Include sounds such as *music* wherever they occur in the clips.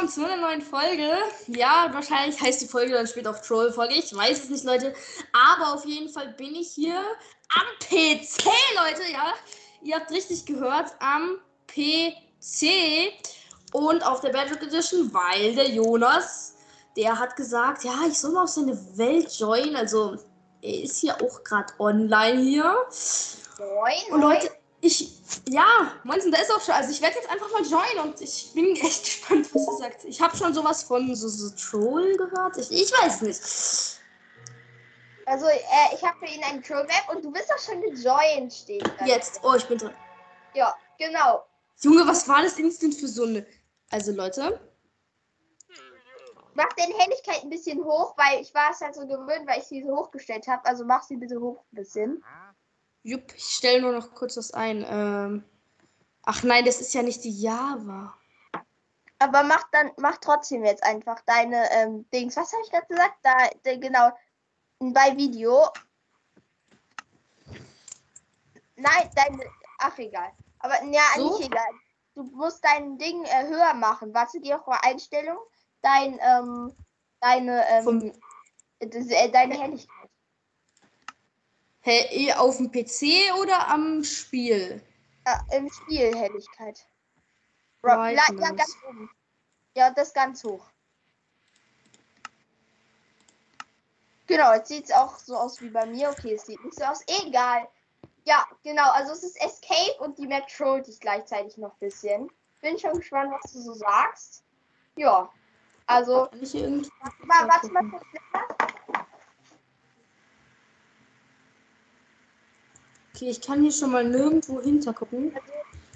willkommen zu einer neuen Folge. Ja, wahrscheinlich heißt die Folge dann später auf Troll-Folge. Ich weiß es nicht, Leute. Aber auf jeden Fall bin ich hier am PC, Leute. Ja, ihr habt richtig gehört, am PC und auf der Bedrock Edition, weil der Jonas, der hat gesagt, ja, ich soll mal auf seine Welt joinen. Also, er ist hier auch gerade online hier. Moin. Und Leute, ich, ja, Monsen, da ist auch schon. Also ich werde jetzt einfach mal joinen und ich bin *laughs* echt gespannt, was er sagt. Ich habe schon sowas von so, so Troll gehört. Ich, ich weiß nicht. Also, äh, ich habe für ihn einen Troll-Map und du bist doch schon gejoint, steht da. Jetzt, oh, ich bin drin. Ja, genau. Junge, was war das instant für so eine. Also Leute, Mach deine Helligkeit ein bisschen hoch, weil ich war es halt so gewöhnt, weil ich sie so hochgestellt habe. Also mach sie bitte hoch ein bisschen. Jupp, ich stelle nur noch kurz was ein. Ähm, ach nein, das ist ja nicht die Java. Aber mach dann, mach trotzdem jetzt einfach deine ähm, Dings. Was habe ich gerade gesagt? Da, da, genau. Bei Video. Nein, deine. Ach, egal. Aber ja, So? nicht egal. Du musst dein Ding äh, höher machen. Warte, geh auch mal Einstellung. Dein, ähm, deine, ähm, das, äh, deine Helligkeit. Hä, eh auf dem PC oder am Spiel? Äh, Im Spiel Helligkeit. La- ja, ganz oben. Ja, das ganz hoch. Genau, jetzt sieht es auch so aus wie bei mir. Okay, es sieht nicht so aus. Egal. Ja, genau. Also es ist Escape und die Map trollt dich gleichzeitig noch ein bisschen. Bin schon gespannt, was du so sagst. Ja. Also, irgendwie. mal, warte mal kurz. Okay, ich kann hier schon mal nirgendwo hinter gucken.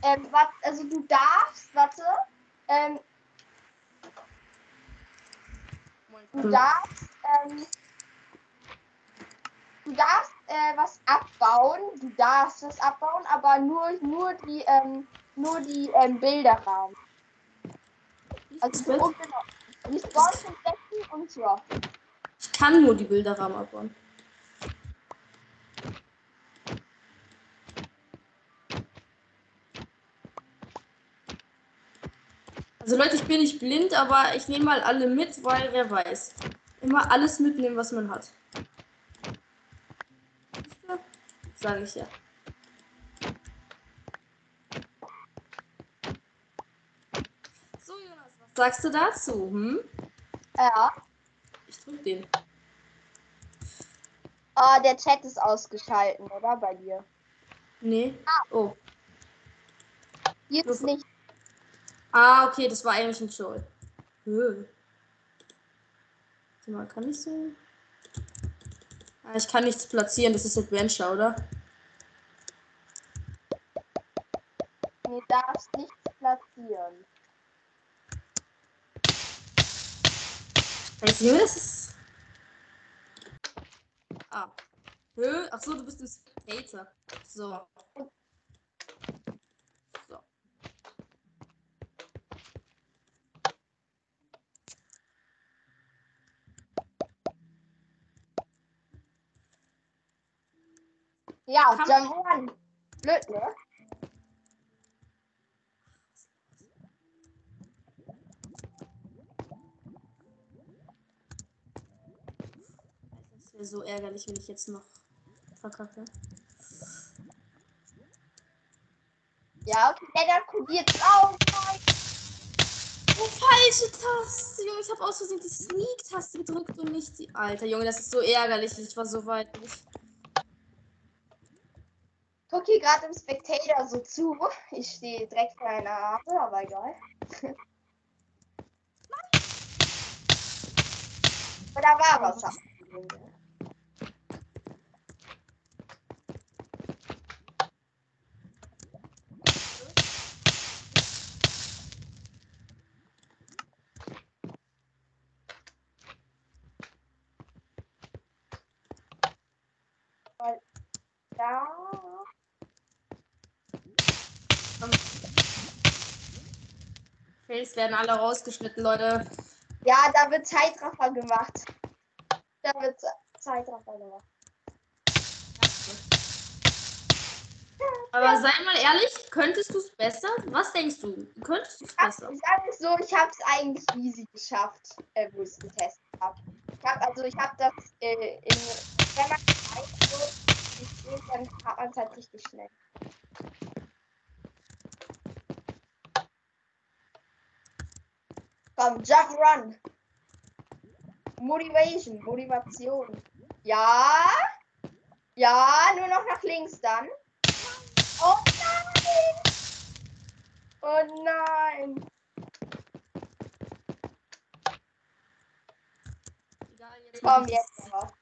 Ähm, wat, also du darfst, warte. Ähm, du Hm. darfst, ähm, du darfst äh, was abbauen. Du darfst was abbauen, aber nur, nur die, ähm, nur die ähm, Bilderrahmen. Also Ich und genau. Die und und ja. kann nur die Bilderrahmen abbauen. Also Leute, ich bin nicht blind, aber ich nehme mal alle mit, weil wer weiß. Immer alles mitnehmen, was man hat. Sage ich ja. So, Jonas, was sagst du dazu? Hm? Ja. Ich drück den. Ah, der Chat ist ausgeschalten, oder? Bei dir. Nee. Oh. Jetzt nicht. Ah, okay, das war eigentlich ein Troll. Warte mal, kann ich so? Ah, ich kann nichts platzieren, das ist Adventure, oder? Nee, darfst nichts platzieren. Weißt du, das ist. Ah. Höh. Ach so, du bist ein. So. So. Ja, Kann- John Juan. Blöd, ne? Das wäre so ärgerlich, wenn ich jetzt noch verkacke. Ja, okay, der da kodiert auch. Oh, falsche Taste, Junge. Ich habe aus Versehen die Sneak-Taste gedrückt und nicht die. Alter, Junge, das ist so ärgerlich. Ich war so weit. nicht. Guck hier gerade im Spectator so zu. Ich stehe direkt vor einer Arme, aber egal. *laughs* Oder war was? Da. Fails werden alle rausgeschnitten, Leute. Ja, da wird Zeitraffer gemacht. Da wird Ze- Zeitraffer gemacht. Aber sei mal ehrlich, könntest du es besser? Was denkst du? Könntest du es Ich besser? sage es so, ich habe es eigentlich easy geschafft, äh, wo ich es getestet habe. Ich habe also, ich habe das äh, in, wenn man es dann hat man es halt richtig schnell. Komm, Jump Run. Motivation, Motivation. Ja. Ja, nur noch nach links dann. Oh nein! Oh nein! Egal, jetzt Komm jetzt noch.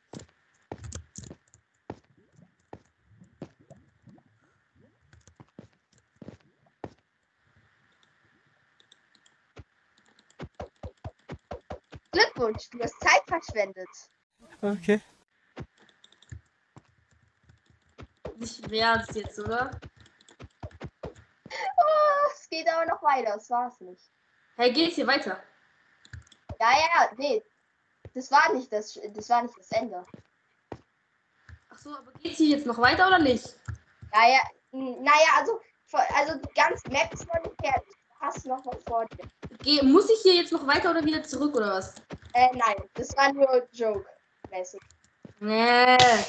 Glückwunsch, du hast Zeit verschwendet. Okay. Nicht wert jetzt, oder? Oh, es geht aber noch weiter, das war's nicht. Hey, geht's hier weiter? Ja, ja, nee. Das war nicht das, das war nicht das Ende. Ach so, aber geht's hier jetzt noch weiter oder nicht? Ja, ja, naja, also, also die ganze Map ist noch nicht fertig. Du hast noch was vor dir. Geh, muss ich hier jetzt noch weiter oder wieder zurück oder was? Äh, nein, das war nur Joke-mäßig. Nee.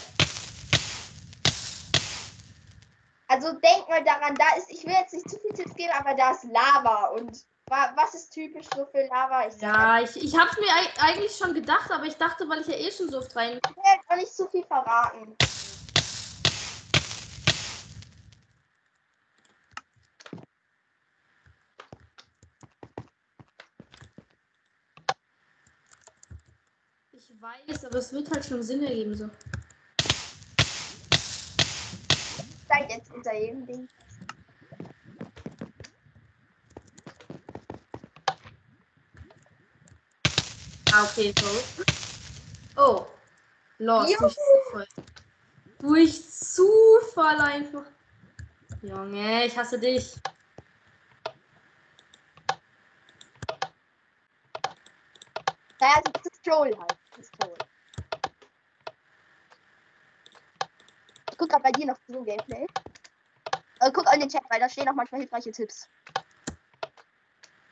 Also denk mal daran, da ist, ich will jetzt nicht zu viel Tipps geben, aber da ist Lava und wa was ist typisch so für Lava? Ich Ja, ich, ich hab's mir eig- eigentlich schon gedacht, aber ich dachte, weil ich ja eh schon so oft rein. ich will jetzt auch nicht zu viel verraten. Ich weiß, aber es wird halt schon Sinn ergeben so. Seid jetzt unter jedem Ding. Ah, okay, so. Oh. Los, Juhu. durch Zufall. Durch Zufall einfach. Junge, ich hasse dich. Naja, das ist Troll halt. Ist. Ich guck grad bei dir noch so Gameplay. Äh, guck in den Chat, weil da stehen auch manchmal hilfreiche Tipps.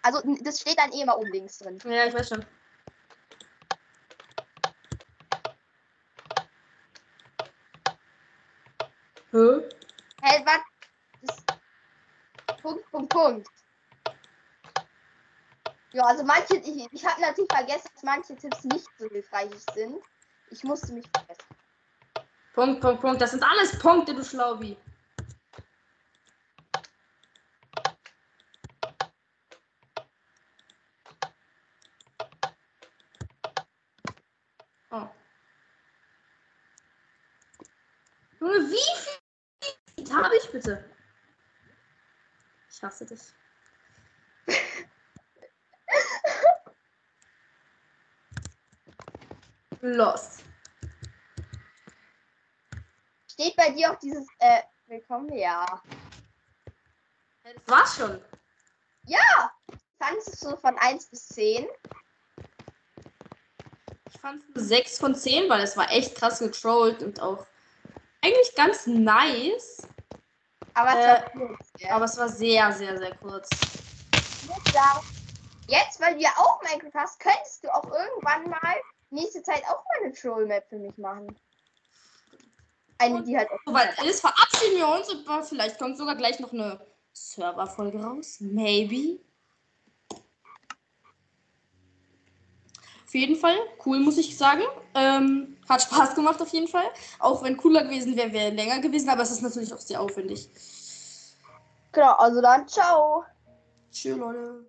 Also, das steht dann eh immer oben links drin. Ja, ich weiß schon. Hä? Hey, was? Punkt, Punkt, Punkt. Ja, also manche, ich, ich habe natürlich vergessen, dass manche Tipps nicht so hilfreich sind. Ich musste mich verbessern. Punkt, Punkt, Punkt. Das sind alles Punkte, du Schlaubi. Oh. Junge, wie viel habe ich bitte? Ich hasse dich. Los. Steht bei dir auch dieses, äh, willkommen? Ja. Ja, Das war's schon. Fandest du so von 1 bis 10? Ich fand es 6 von 10, weil es war echt krass getrollt und auch eigentlich ganz nice. Aber es Äh, war kurz, ja. Aber es war sehr, sehr, sehr kurz. Ich muss sagen, jetzt, weil du ja auch Minecraft hast, könntest du auch irgendwann mal nächste Zeit auch mal eine Troll-Map für mich machen. Eine, die halt auch. Soweit ist, verabschieden wir uns und vielleicht kommt sogar gleich noch eine Serverfolge raus. Maybe. Auf jeden Fall, cool, muss ich sagen. Ähm, hat Spaß gemacht auf jeden Fall. Auch wenn cooler gewesen wäre, wäre länger gewesen, aber es ist natürlich auch sehr aufwendig. Genau, also dann, ciao. Tschüss, Leute.